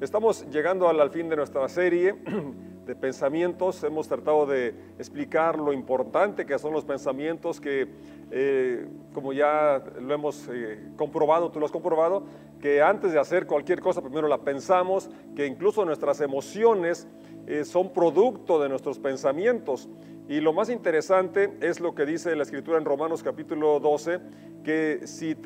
Estamos llegando al, fin de nuestra serie de pensamientos. Hemos tratado de explicar lo importante que son los pensamientos que, eh, como ya lo hemos eh, comprobado, tú lo has comprobado, que antes de hacer cualquier cosa primero la pensamos, que incluso nuestras emociones eh, son producto de nuestros pensamientos. Y lo más interesante es lo que dice la escritura en Romanos capítulo 12, que si,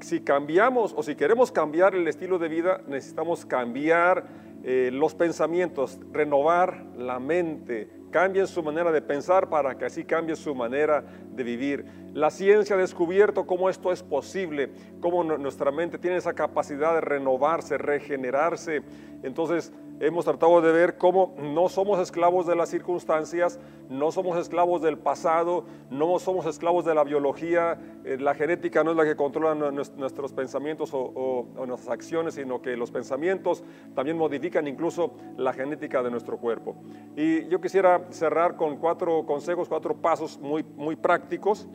si cambiamos o si queremos cambiar el estilo de vida, necesitamos cambiar eh, los pensamientos, renovar la mente, cambien su manera de pensar para que así cambie su manera de vivir. La ciencia ha descubierto cómo esto es posible, cómo nuestra mente tiene esa capacidad de renovarse, regenerarse. Entonces, hemos tratado de ver cómo no somos esclavos de las circunstancias, no somos esclavos del pasado, no somos esclavos de la biología, eh, la genética no es la que controla nuestros pensamientos o, nuestras acciones, sino que los pensamientos también modifican incluso la genética de nuestro cuerpo. Y yo quisiera cerrar con cuatro consejos, cuatro pasos muy, muy prácticos,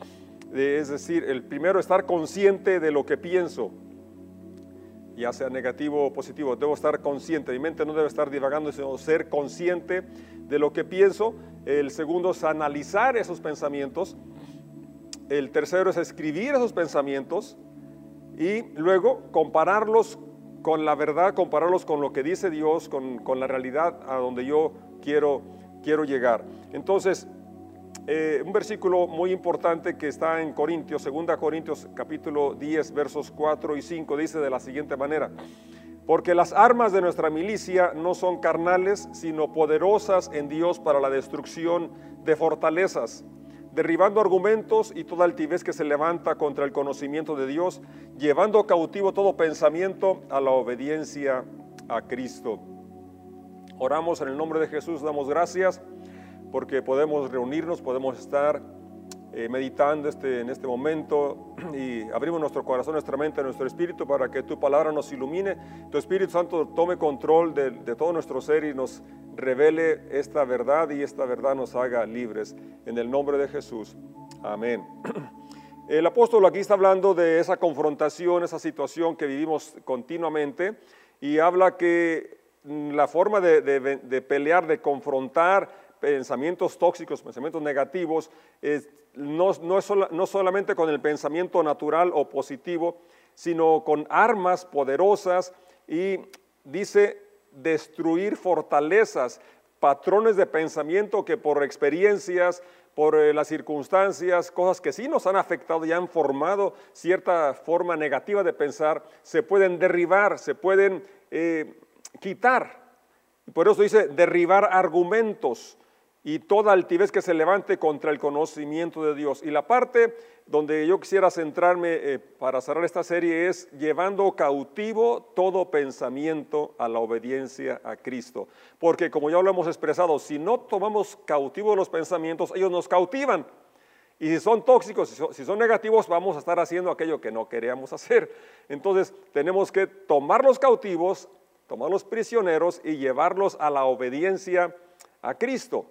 eh, es decir, el primero, estar consciente de lo que pienso ya sea negativo o positivo, debo estar consciente, mi mente no debe estar divagando, sino ser consciente de lo que pienso. El segundo es analizar esos pensamientos. El tercero es escribir esos pensamientos y luego compararlos con la verdad, compararlos con lo que dice Dios, con, la realidad a donde yo quiero, quiero llegar. Entonces, eh, un versículo muy importante que está en Corintios, 2 Corintios capítulo 10, versos 4 y 5, dice de la siguiente manera, porque las armas de nuestra milicia no son carnales, sino poderosas en Dios para la destrucción de fortalezas, derribando argumentos y toda altivez que se levanta contra el conocimiento de Dios, llevando cautivo todo pensamiento a la obediencia a Cristo. Oramos en el nombre de Jesús, damos gracias porque podemos reunirnos, podemos estar eh, meditando este, en este momento y abrimos nuestro corazón, nuestra mente, nuestro espíritu para que tu palabra nos ilumine, tu Espíritu Santo tome control de, todo nuestro ser y nos revele esta verdad y esta verdad nos haga libres. En el nombre de Jesús. Amén. El apóstol aquí está hablando de esa confrontación, esa situación que vivimos continuamente y habla que mm, la forma de, de pelear, de confrontar, pensamientos tóxicos, pensamientos negativos, no, no, es no solamente con el pensamiento natural o positivo, sino con armas poderosas y dice destruir fortalezas, patrones de pensamiento que por experiencias, por eh, las circunstancias, cosas que sí nos han afectado y han formado cierta forma negativa de pensar, se pueden derribar, se pueden eh, quitar. Por eso dice derribar argumentos y toda altivez que se levante contra el conocimiento de Dios. Y la parte donde yo quisiera centrarme eh, para cerrar esta serie es llevando cautivo todo pensamiento a la obediencia a Cristo. Porque como ya lo hemos expresado, si no tomamos cautivo los pensamientos, ellos nos cautivan. Y si son tóxicos, si son, si son negativos, vamos a estar haciendo aquello que no queríamos hacer. Entonces tenemos que tomarlos cautivos, tomarlos prisioneros y llevarlos a la obediencia a Cristo.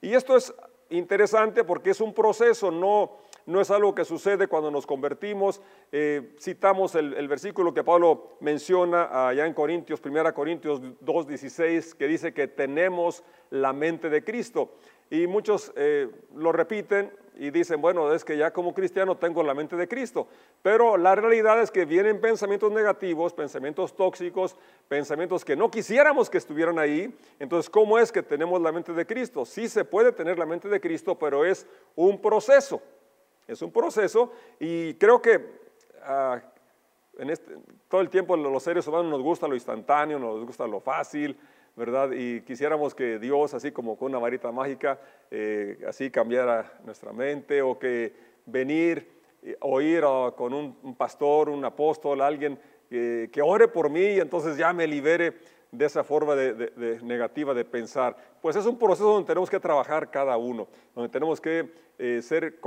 Y esto es interesante porque es un proceso, no, no es algo que sucede cuando nos convertimos. Eh, citamos el, versículo que Pablo menciona allá en Corintios, 1 Corintios 2.16, que dice que tenemos la mente de Cristo. Y muchos eh, lo repiten y dicen, bueno, es que ya como cristiano tengo la mente de Cristo. Pero la realidad es que vienen pensamientos negativos, pensamientos tóxicos, pensamientos que no quisiéramos que estuvieran ahí. Entonces, ¿cómo es que tenemos la mente de Cristo? Sí se puede tener la mente de Cristo, pero es un proceso. Es un proceso y creo que ah, en este, todo el tiempo los seres humanos nos gusta lo instantáneo, nos gusta lo fácil, ¿verdad? Y quisiéramos que Dios, así como con una varita mágica, eh, así cambiara nuestra mente o que venir, oír con un, pastor, un apóstol, alguien que ore por mí y entonces ya me libere de esa forma de, negativa de pensar. Pues es un proceso donde tenemos que trabajar cada uno, donde tenemos que eh, ser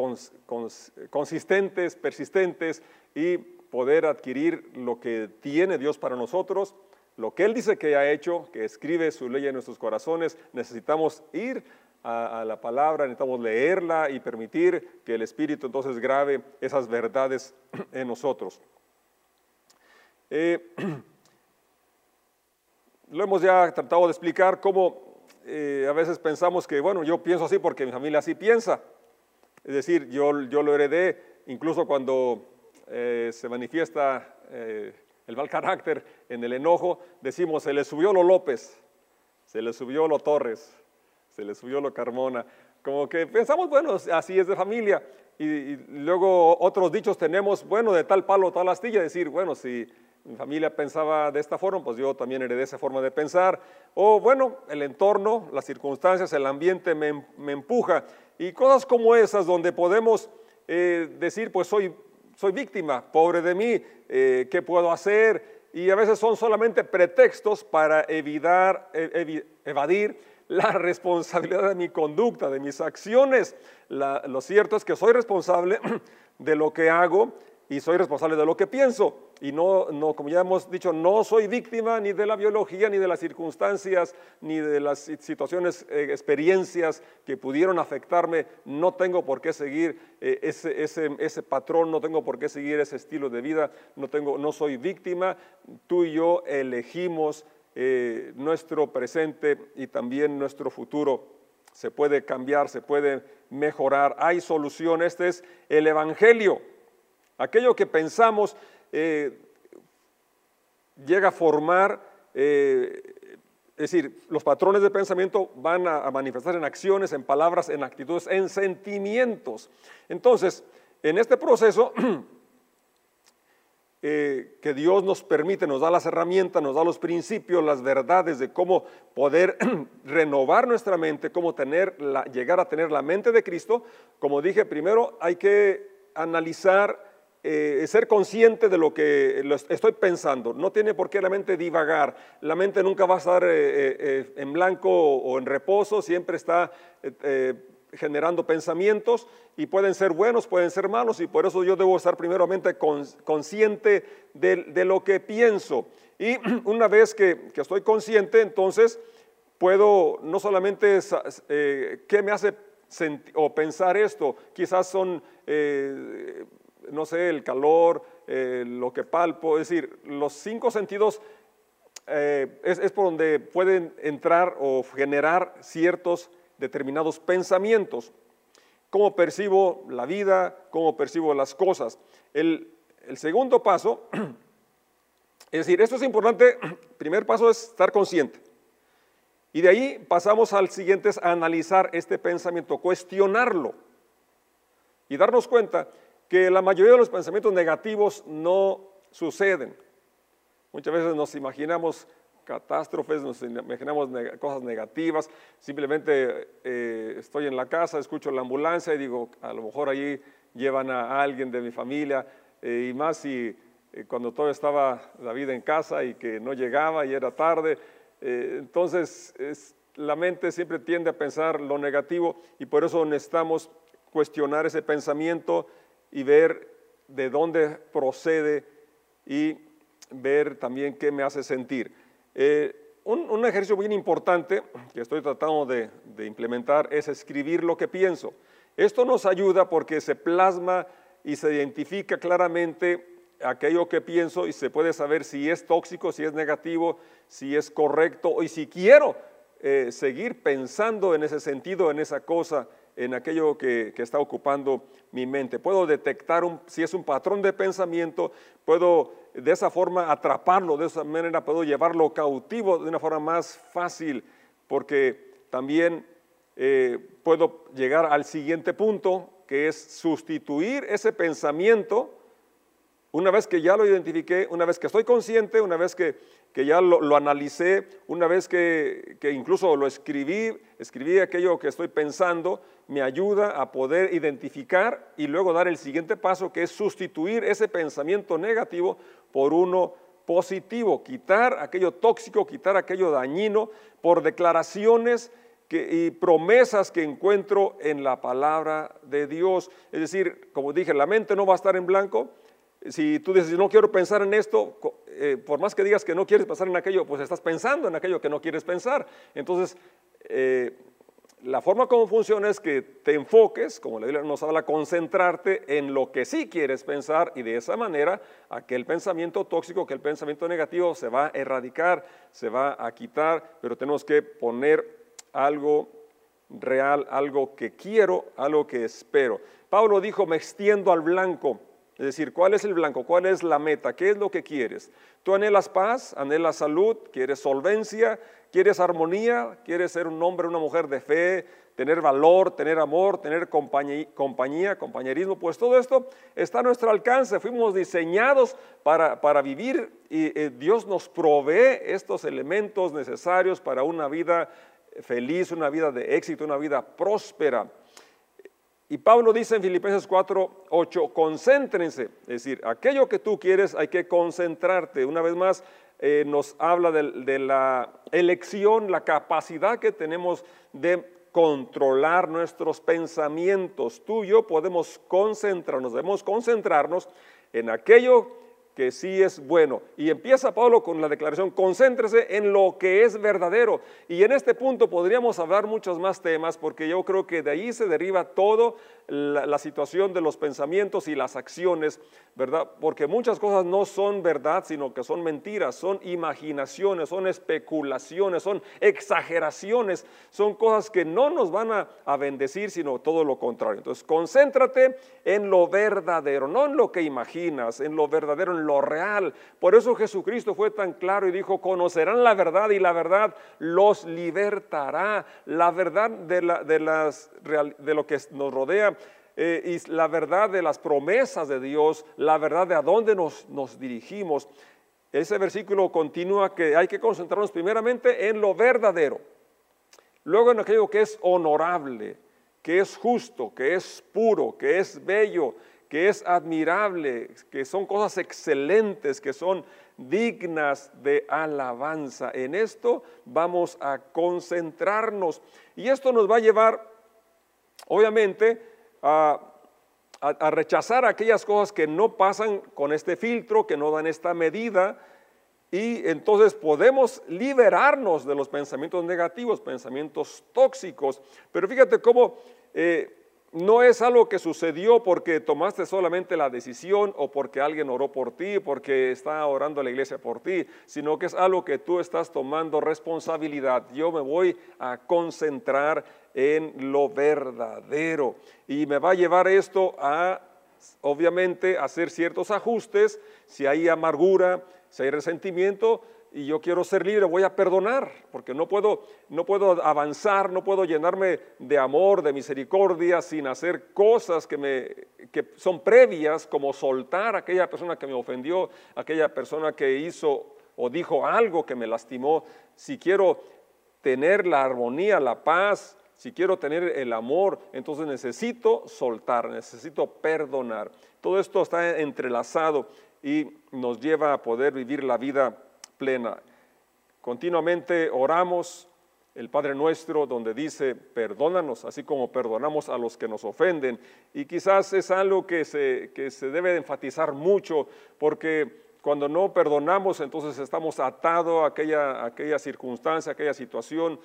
consistentes, persistentes y poder adquirir lo que tiene Dios para nosotros lo que Él dice que ha hecho, que escribe su ley en nuestros corazones, necesitamos ir a, la palabra, necesitamos leerla y permitir que el Espíritu entonces grabe esas verdades en nosotros. Eh, lo hemos ya tratado de explicar cómo eh, a veces pensamos que, bueno, yo pienso así porque mi familia así piensa. Es decir, yo, yo lo heredé, incluso cuando eh, se manifiesta el mal carácter en el enojo, decimos, se le subió lo López, se le subió lo Torres, se le subió lo Carmona. Como que pensamos, bueno, así es de familia. Y, luego otros dichos tenemos, bueno, de tal palo, tal astilla, decir, bueno, si mi familia pensaba de esta forma, pues yo también heredé esa forma de pensar. O bueno, el entorno, las circunstancias, el ambiente me, empuja. Y cosas como esas donde podemos eh, decir, pues soy, soy víctima, pobre de mí, eh, ¿qué puedo hacer? Y a veces son solamente pretextos para evitar, e, evadir la responsabilidad de mi conducta, de mis acciones. lo cierto es que soy responsable de lo que hago y soy responsable de lo que pienso. Y no, no, como ya hemos dicho, no soy víctima ni de la biología, ni de las circunstancias, ni de las situaciones, eh, experiencias que pudieron afectarme. No tengo por qué seguir eh, ese, ese, ese, patrón, no tengo por qué seguir ese estilo de vida, no, tengo, no soy víctima. Tú y yo elegimos eh, nuestro presente y también nuestro futuro. Se puede cambiar, se puede mejorar, hay solución. Este es el Evangelio. Aquello que pensamos eh, llega a formar, eh, es decir, los patrones de pensamiento van a, a manifestar en acciones, en palabras, en actitudes, en sentimientos. Entonces, en este proceso Eh, que Dios nos permite, nos da las herramientas, nos da los principios, las verdades de cómo poder renovar nuestra mente, cómo tener llegar a tener la mente de Cristo. Como dije, primero hay que analizar, eh, ser consciente de lo que estoy pensando. No tiene por qué la mente divagar. La mente nunca va a estar eh, en blanco o en reposo, siempre está generando pensamientos y pueden ser buenos, pueden ser malos y por eso yo debo estar primeramente consciente de, lo que pienso. Y una vez que, estoy consciente, entonces puedo no solamente eh, qué me hace o pensar esto, quizás son, eh, no sé, el calor, eh, lo que palpo, es decir, los cinco sentidos es, es por donde pueden entrar o generar ciertos determinados pensamientos, cómo percibo la vida, cómo percibo las cosas. El, segundo paso, es decir, esto es importante, primer paso es estar consciente. Y de ahí pasamos al siguiente, es analizar este pensamiento, cuestionarlo y darnos cuenta que la mayoría de los pensamientos negativos no suceden. Muchas veces nos imaginamos catástrofes, nos imaginamos cosas negativas, simplemente eh, estoy en la casa, escucho la ambulancia y digo, a lo mejor allí llevan a alguien de mi familia, eh, y más si eh, cuando todo estaba la vida en casa y que no llegaba y era tarde, entonces la mente siempre tiende a pensar lo negativo y por eso necesitamos cuestionar ese pensamiento y ver de dónde procede y ver también qué me hace sentir. Eh, un, ejercicio muy importante que estoy tratando de, implementar es escribir lo que pienso. Esto nos ayuda porque se plasma y se identifica claramente aquello que pienso y se puede saber si es tóxico, si es negativo, si es correcto y si quiero eh, seguir pensando en ese sentido, en esa cosa, en aquello que, está ocupando mi mente. Puedo detectar si es un patrón de pensamiento, puedo de esa forma atraparlo, de esa manera puedo llevarlo cautivo de una forma más fácil, porque también eh, puedo llegar al siguiente punto, que es sustituir ese pensamiento, una vez que ya lo identifiqué, una vez que estoy consciente, una vez que, ya lo, analicé, una vez que, que incluso lo escribí, escribí aquello que estoy pensando, me ayuda a poder identificar y luego dar el siguiente paso, que es sustituir ese pensamiento negativo por uno positivo, quitar aquello tóxico, quitar aquello dañino por declaraciones y promesas que encuentro en la palabra de Dios. Es decir, como dije, la mente no va a estar en blanco. Si tú dices, no quiero pensar en esto, eh, por más que digas que no quieres pensar en aquello, pues estás pensando en aquello que no quieres pensar. Entonces, eh, la forma como funciona es que te enfoques, como la Biblia nos habla, concentrarte en lo que sí quieres pensar y de esa manera aquel pensamiento tóxico, aquel pensamiento negativo se va a erradicar, se va a quitar, pero tenemos que poner algo real, algo que quiero, algo que espero. Pablo dijo, me extiendo al blanco. Es decir, ¿cuál es el blanco? ¿Cuál es la meta? ¿Qué es lo que quieres? Tú anhelas paz, anhelas salud, quieres solvencia, quieres armonía, quieres ser un hombre, una mujer de fe, tener valor, tener amor, tener compañía, compañerismo, pues todo esto está a nuestro alcance. Fuimos diseñados para, para vivir y eh, Dios nos provee estos elementos necesarios para una vida feliz, una vida de éxito, una vida próspera. Y Pablo dice en Filipenses 4, 8, concéntrense, es decir, aquello que tú quieres hay que concentrarte. Una vez más, eh, nos habla de, la elección, la capacidad que tenemos de controlar nuestros pensamientos. Tú y yo podemos concentrarnos, debemos concentrarnos en aquello que sí es bueno. Y empieza Pablo con la declaración, concéntrese en lo que es verdadero. Y en este punto podríamos hablar muchos más temas porque yo creo que de ahí se deriva todo la, situación de los pensamientos y las acciones, ¿verdad? Porque muchas cosas no son verdad, sino que son mentiras, son imaginaciones, son especulaciones, son exageraciones, son cosas que no nos van a, a bendecir, sino todo lo contrario. Entonces, concéntrate en lo verdadero, no en lo que imaginas, en lo verdadero, en lo real. Por eso Jesucristo fue tan claro y dijo, conocerán la verdad y la verdad los libertará. La verdad de, la, de, las, de lo que nos rodea eh, y la verdad de las promesas de Dios, la verdad de a dónde nos, nos dirigimos. Ese versículo continúa que hay que concentrarnos primeramente en lo verdadero, luego en aquello que es honorable, que es justo, que es puro, que es bello, que es admirable, que son cosas excelentes, que son dignas de alabanza. En esto vamos a concentrarnos. Y esto nos va a llevar, obviamente, a, rechazar aquellas cosas que no pasan con este filtro, que no dan esta medida. Y entonces podemos liberarnos de los pensamientos negativos, pensamientos tóxicos. Pero fíjate cómo... Eh, no es algo que sucedió porque tomaste solamente la decisión o porque alguien oró por ti, porque está orando la iglesia por ti, sino que es algo que tú estás tomando responsabilidad. Yo me voy a concentrar en lo verdadero y me va a llevar esto a, obviamente, hacer ciertos ajustes. Si hay amargura, si hay resentimiento, y yo quiero ser libre, voy a perdonar, porque no puedo, no puedo avanzar, no puedo llenarme de amor, de misericordia, sin hacer cosas que, me, que son previas, como soltar a aquella persona que me ofendió, aquella persona que hizo o dijo algo que me lastimó. Si quiero tener la armonía, la paz, si quiero tener el amor, entonces necesito soltar, necesito perdonar. Todo esto está entrelazado y nos lleva a poder vivir la vida plena. Continuamente oramos el Padre Nuestro donde dice, perdónanos, así como perdonamos a los que nos ofenden. Y quizás es algo que se, que se debe enfatizar mucho porque cuando no perdonamos, entonces estamos atados a aquella, aquella circunstancia, aquella situación.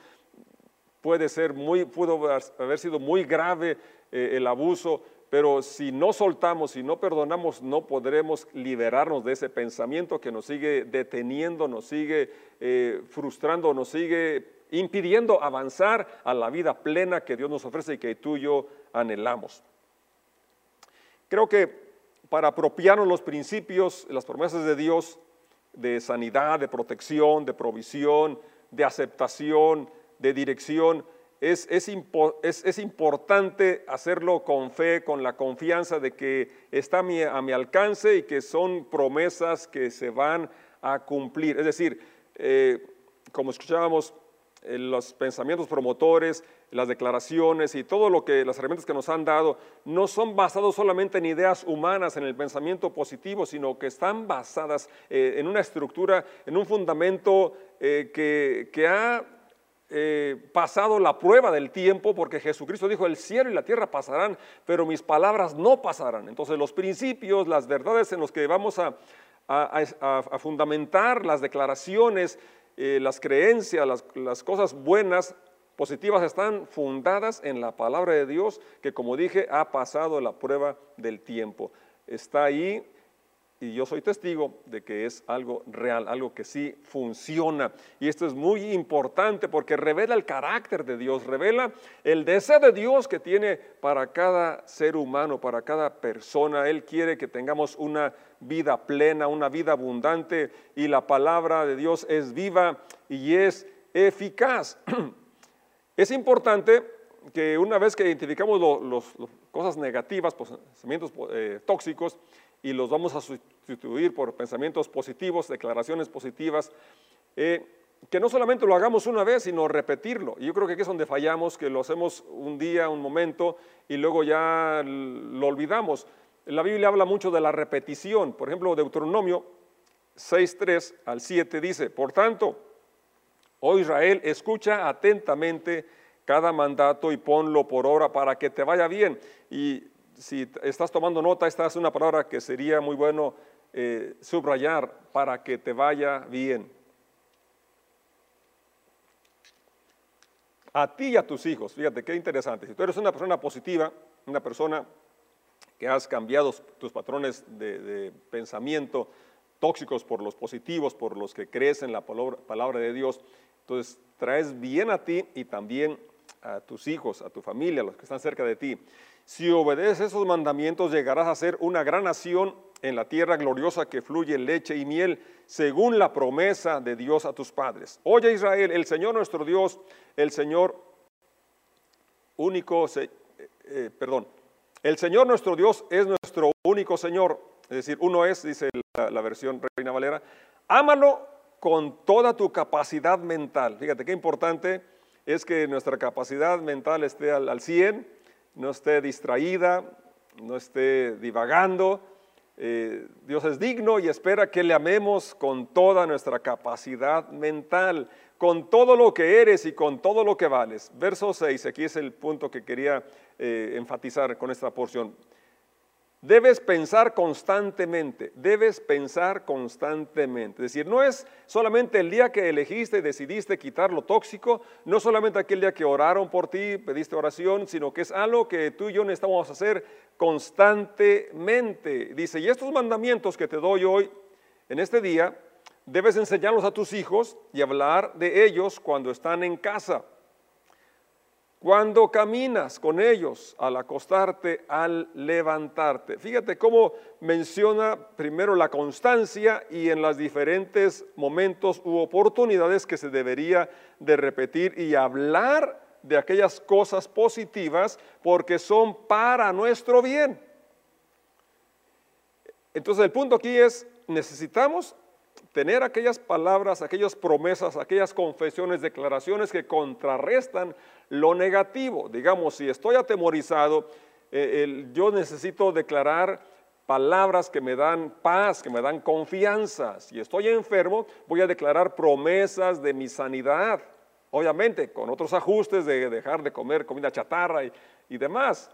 Puede ser muy, pudo haber sido muy grave eh, el abuso, pero si no soltamos, si no perdonamos, no podremos liberarnos de ese pensamiento que nos sigue deteniendo, nos sigue eh, frustrando, nos sigue impidiendo avanzar a la vida plena que Dios nos ofrece y que tú y yo anhelamos. Creo que para apropiarnos los principios, las promesas de Dios de sanidad, de protección, de provisión, de aceptación, de dirección, es, es, importante hacerlo con fe, con la confianza de que está a mi, a mi, alcance y que son promesas que se van a cumplir. Es decir, eh, como escuchábamos, eh, los pensamientos promotores, las declaraciones y todo lo que las herramientas que nos han dado no son basados solamente en ideas humanas, en el pensamiento positivo, sino que están basadas eh, en una estructura, en un fundamento que, que ha eh, pasado la prueba del tiempo, porque Jesucristo dijo, el cielo y la tierra pasarán, pero mis palabras no pasarán. Entonces los principios, las verdades en los que vamos a, fundamentar las declaraciones, eh, las creencias, las, cosas buenas, positivas están fundadas en la palabra de Dios que como dije ha pasado la prueba del tiempo. Está ahí y yo soy testigo de que es algo real, algo que sí funciona. Y esto es muy importante porque revela el carácter de Dios, revela el deseo de Dios que tiene para cada ser humano, para cada persona. Él quiere que tengamos una vida plena, una vida abundante y la palabra de Dios es viva y es eficaz. Es importante que una vez que identificamos las cosas negativas, pensamientos eh, tóxicos, y los vamos a sustituir por pensamientos positivos, declaraciones positivas, eh, que no solamente lo hagamos una vez, sino repetirlo. Y yo creo que aquí es donde fallamos, que lo hacemos un día, un momento, y luego ya lo olvidamos. La Biblia habla mucho de la repetición. Por ejemplo, Deuteronomio 6.3 al 7 dice, por tanto, oh Israel, escucha atentamente cada mandato y ponlo por obra para que te vaya bien. Y si estás tomando nota, esta es una palabra que sería muy bueno eh, subrayar para que te vaya bien. A ti y a tus hijos, fíjate qué interesante. Si tú eres una persona positiva, una persona que has cambiado tus patrones de, pensamiento tóxicos por los positivos, por los que crees en la palabra, palabra de Dios, entonces traes bien a ti y también a tus hijos, a tu familia, a los que están cerca de ti. Si obedeces esos mandamientos, llegarás a ser una gran nación en la tierra gloriosa que fluye leche y miel, según la promesa de Dios a tus padres. Oye Israel, el Señor nuestro Dios, el Señor único, eh, eh, perdón, el Señor nuestro Dios es nuestro único Señor, es decir, uno es, dice la, la versión Reina Valera, ámalo con toda tu capacidad mental. Fíjate qué importante es que nuestra capacidad mental esté al, al 100 no esté distraída, no esté divagando. Eh, Dios es digno y espera que le amemos con toda nuestra capacidad mental, con todo lo que eres y con todo lo que vales. Verso 6, aquí es el punto que quería eh, enfatizar con esta porción. Debes pensar constantemente, debes pensar constantemente. Es decir, no es solamente el día que elegiste y decidiste quitar lo tóxico, no solamente aquel día que oraron por ti, pediste oración, sino que es algo que tú y yo necesitamos hacer constantemente. Dice, y estos mandamientos que te doy hoy, en este día, debes enseñarlos a tus hijos y hablar de ellos cuando están en casa cuando caminas con ellos, al acostarte, al levantarte. Fíjate cómo menciona primero la constancia y en los diferentes momentos u oportunidades que se debería de repetir y hablar de aquellas cosas positivas porque son para nuestro bien. Entonces el punto aquí es, necesitamos tener aquellas palabras, aquellas promesas, aquellas confesiones, declaraciones que contrarrestan lo negativo. Digamos, si estoy atemorizado, eh, yo necesito declarar palabras que me dan paz, que me dan confianza. Si estoy enfermo, voy a declarar promesas de mi sanidad. Obviamente, con otros ajustes de dejar de comer comida chatarra y, demás.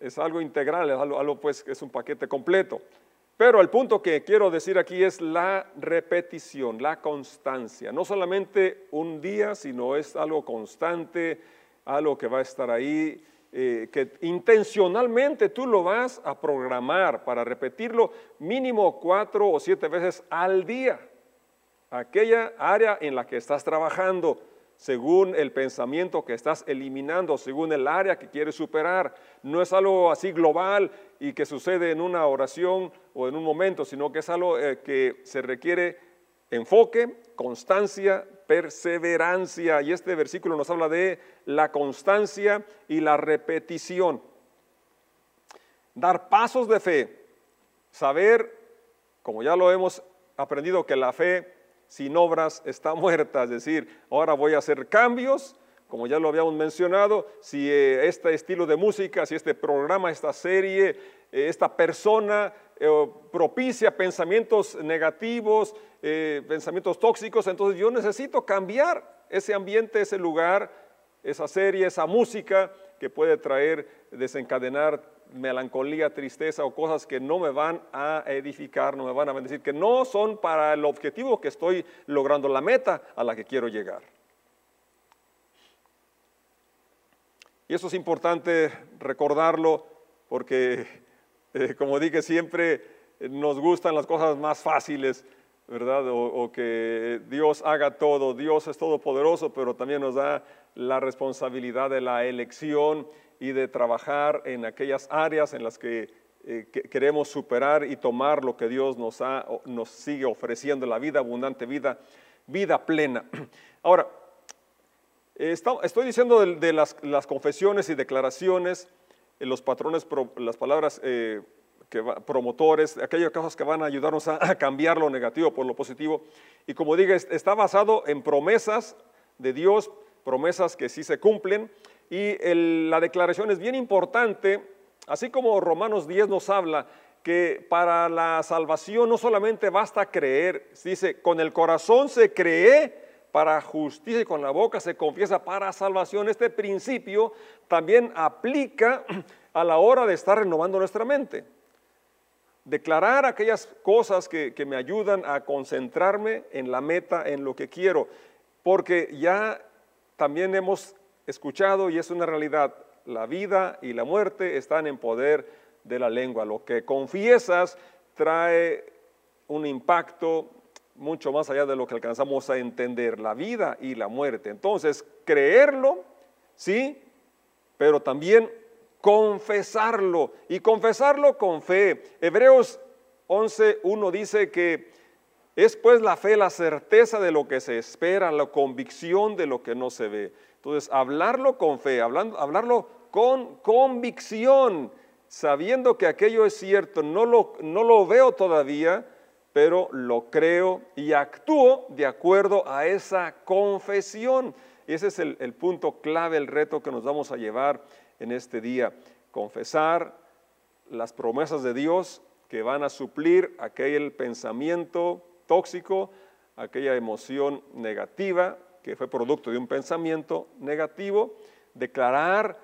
Es algo integral, es algo, algo pues, es un paquete completo. Pero el punto que quiero decir aquí es la repetición, la constancia. No solamente un día, sino es algo constante, algo que va a estar ahí, eh, que intencionalmente tú lo vas a programar para repetirlo mínimo cuatro o siete veces al día. Aquella área en la que estás trabajando, según el pensamiento que estás eliminando, según el área que quieres superar. No es algo así global y que sucede en una oración o en un momento, sino que es algo eh, que se requiere enfoque, constancia, perseverancia. Y este versículo nos habla de la constancia y la repetición. Dar pasos de fe, saber, como ya lo hemos aprendido, que la fe sin obras está muerta, es decir, ahora voy a hacer cambios, como ya lo habíamos mencionado, si eh, este estilo de música, si este programa, esta serie, eh, esta persona eh, propicia pensamientos negativos, pensamientos tóxicos, entonces yo necesito cambiar ese ambiente, ese lugar, esa serie, esa música que puede traer, desencadenar melancolía, tristeza o cosas que no me van a edificar, no me van a bendecir, que no son para el objetivo que estoy logrando, la meta a la que quiero llegar. Y eso es importante recordarlo porque, eh, como dije siempre, nos gustan las cosas más fáciles, ¿verdad? O, que Dios haga todo, Dios es todopoderoso, pero también nos da la responsabilidad de la elección y de trabajar en aquellas áreas en las que, eh, queremos superar y tomar lo que Dios nos, ha, nos sigue ofreciendo, la vida abundante, vida, vida plena. Ahora, estoy diciendo de, las, las, confesiones y declaraciones, los patrones, las palabras eh, promotores, aquellas cosas que van a ayudarnos a, cambiar lo negativo por lo positivo. Y como digo, está basado en promesas de Dios, promesas que sí se cumplen. Y la declaración es bien importante, así como Romanos 10 nos habla que para la salvación no solamente basta creer, dice, con el corazón se cree para justicia y con la boca se confiesa para salvación. Este principio también aplica a la hora de estar renovando nuestra mente declarar aquellas cosas que, me ayudan a concentrarme en la meta, en lo que quiero, porque ya también hemos escuchado y es una realidad, la vida y la muerte están en poder de la lengua. Lo que confiesas trae un impacto mucho más allá de lo que alcanzamos a entender, la vida y la muerte. Entonces, creerlo, sí, pero también confesarlo y confesarlo con fe. Hebreos 11.1 dice que es pues la fe la certeza de lo que se espera, la convicción de lo que no se ve. Entonces, hablarlo con fe, hablando, hablarlo con convicción, sabiendo que aquello es cierto, no lo, no lo veo todavía, pero lo creo y actúo de acuerdo a esa confesión. Y ese es el, el punto clave, el reto que nos vamos a llevar en este día. Confesar las promesas de Dios que van a suplir aquel pensamiento tóxico, aquella emoción negativa que fue producto de un pensamiento negativo. Declarar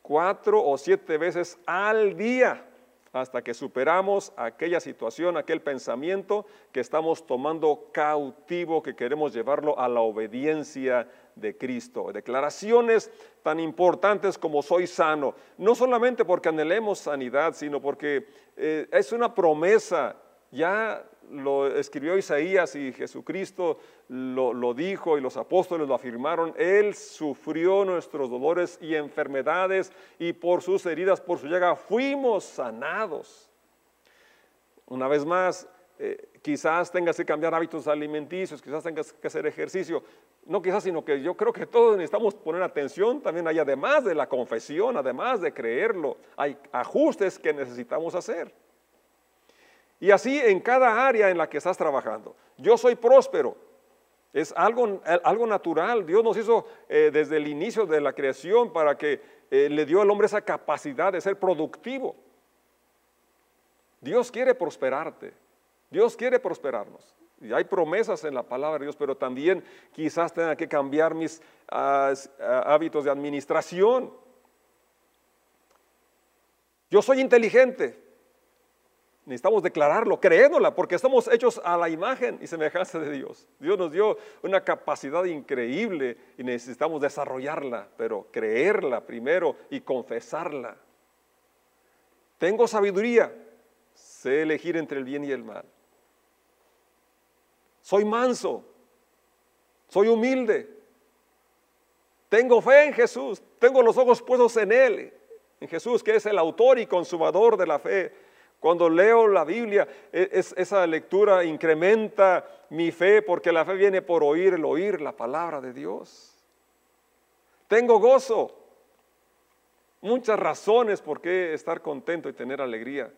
cuatro o siete veces al día hasta que superamos aquella situación, aquel pensamiento que estamos tomando cautivo, que queremos llevarlo a la obediencia de Cristo. Declaraciones tan importantes como soy sano, no solamente porque anhelemos sanidad, sino porque eh, es una promesa. Ya lo escribió Isaías y Jesucristo lo, dijo y los apóstoles lo afirmaron. Él sufrió nuestros dolores y enfermedades y por sus heridas, por su llaga, fuimos sanados. Una vez más, eh, quizás tengas que cambiar hábitos alimenticios, quizás tengas que hacer ejercicio. No quizás, sino que yo creo que todos necesitamos poner atención también hay además de la confesión, además de creerlo, hay ajustes que necesitamos hacer. Y así en cada área en la que estás trabajando. Yo soy próspero. Es algo, algo natural. Dios nos hizo eh, desde el inicio de la creación para que eh, le dio al hombre esa capacidad de ser productivo. Dios quiere prosperarte. Dios quiere prosperarnos. Y hay promesas en la palabra de Dios, pero también quizás tenga que cambiar mis hábitos de administración. Yo soy inteligente. Necesitamos declararlo, creéndola, porque estamos hechos a la imagen y semejanza de Dios. Dios nos dio una capacidad increíble y necesitamos desarrollarla, pero creerla primero y confesarla. Tengo sabiduría, sé elegir entre el bien y el mal. Soy manso, soy humilde, tengo fe en Jesús, tengo los ojos puestos en Él, en Jesús que es el autor y consumador de la fe. Cuando leo la Biblia, e, esa lectura incrementa mi fe porque la fe viene por oír el oír la palabra de Dios. Tengo gozo, muchas razones por qué estar contento y tener alegría.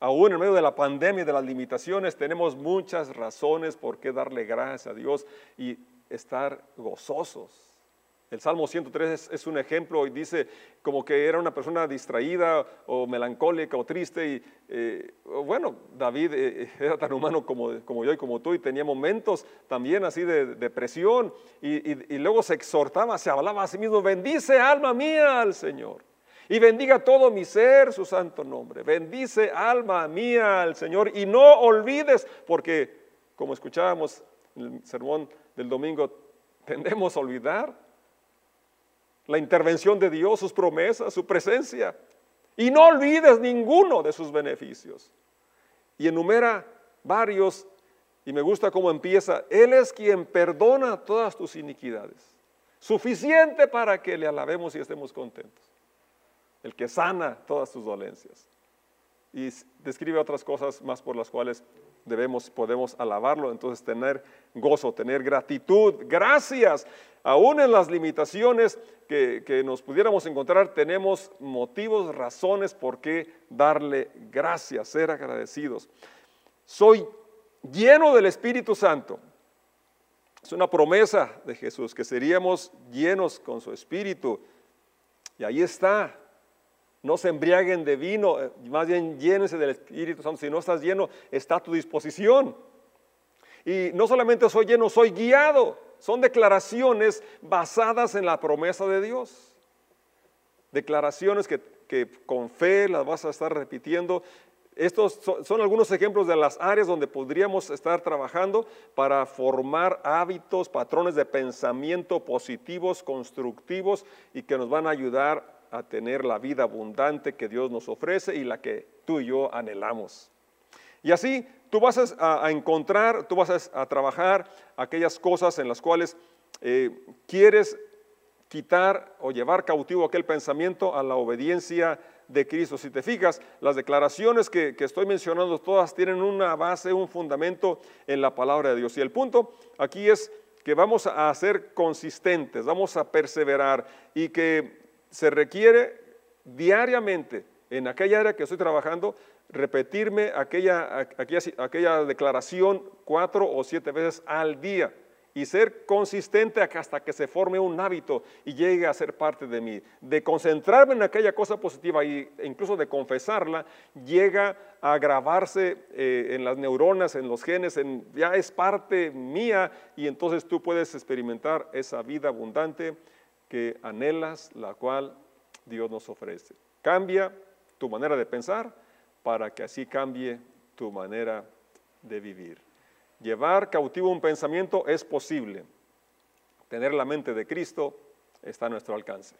Aún en medio de la pandemia y de las limitaciones, tenemos muchas razones por qué darle gracias a Dios y estar gozosos. El Salmo 103 es, un ejemplo y dice como que era una persona distraída o melancólica o triste. Y eh, bueno, David eh, era tan humano como, como, yo y como tú y tenía momentos también así de depresión. Y, y luego se exhortaba, se hablaba a sí mismo, bendice alma mía al Señor. Y bendiga todo mi ser su santo nombre. Bendice alma mía al Señor y no olvides, porque como escuchábamos en el sermón del domingo, tendemos a olvidar. La intervención de Dios, sus promesas, su presencia. Y no olvides ninguno de sus beneficios. Y enumera varios, y me gusta cómo empieza, Él es quien perdona todas tus iniquidades. Suficiente para que le alabemos y estemos contentos. El que sana todas tus dolencias. Y describe otras cosas más por las cuales debemos, podemos alabarlo, entonces tener gozo, tener gratitud, gracias. Aún en las limitaciones que, nos pudiéramos encontrar, tenemos motivos, razones por qué darle gracias, ser agradecidos. Soy lleno del Espíritu Santo. Es una promesa de Jesús, que seríamos llenos con su Espíritu. Y ahí está. No se embriaguen de vino, eh, más bien llénense del Espíritu Santo. Si no estás lleno, está a tu disposición. Y no solamente soy lleno, soy guiado. Son declaraciones basadas en la promesa de Dios. Declaraciones que, que con fe las vas a estar repitiendo estos son, algunos ejemplos de las áreas donde podríamos estar trabajando para formar hábitos, patrones de pensamiento positivos, constructivos y que nos van a ayudar a tener la vida abundante que Dios nos ofrece y la que tú y yo anhelamos. Y así tú vas a, encontrar, tú vas a, trabajar aquellas cosas en las cuales eh, quieres quitar o llevar cautivo aquel pensamiento a la obediencia de Cristo. Si te fijas, las declaraciones que, estoy mencionando todas tienen una base, un fundamento en la palabra de Dios. Y el punto aquí es que vamos a ser consistentes, vamos a perseverar y que se requiere diariamente en aquella área que estoy trabajando, repetirme aquella, aquella, aquella declaración cuatro o siete veces al día y ser consistente hasta que se forme un hábito y llegue a ser parte de mí. De concentrarme en aquella cosa positiva e incluso de confesarla, llega a grabarse eh, en las neuronas, en los genes, en, ya es parte mía y entonces tú puedes experimentar esa vida abundante que anhelas, la cual Dios nos ofrece. Cambia tu manera de pensar para que así cambie tu manera de vivir. Llevar cautivo un pensamiento es posible. Tener la mente de Cristo está a nuestro alcance.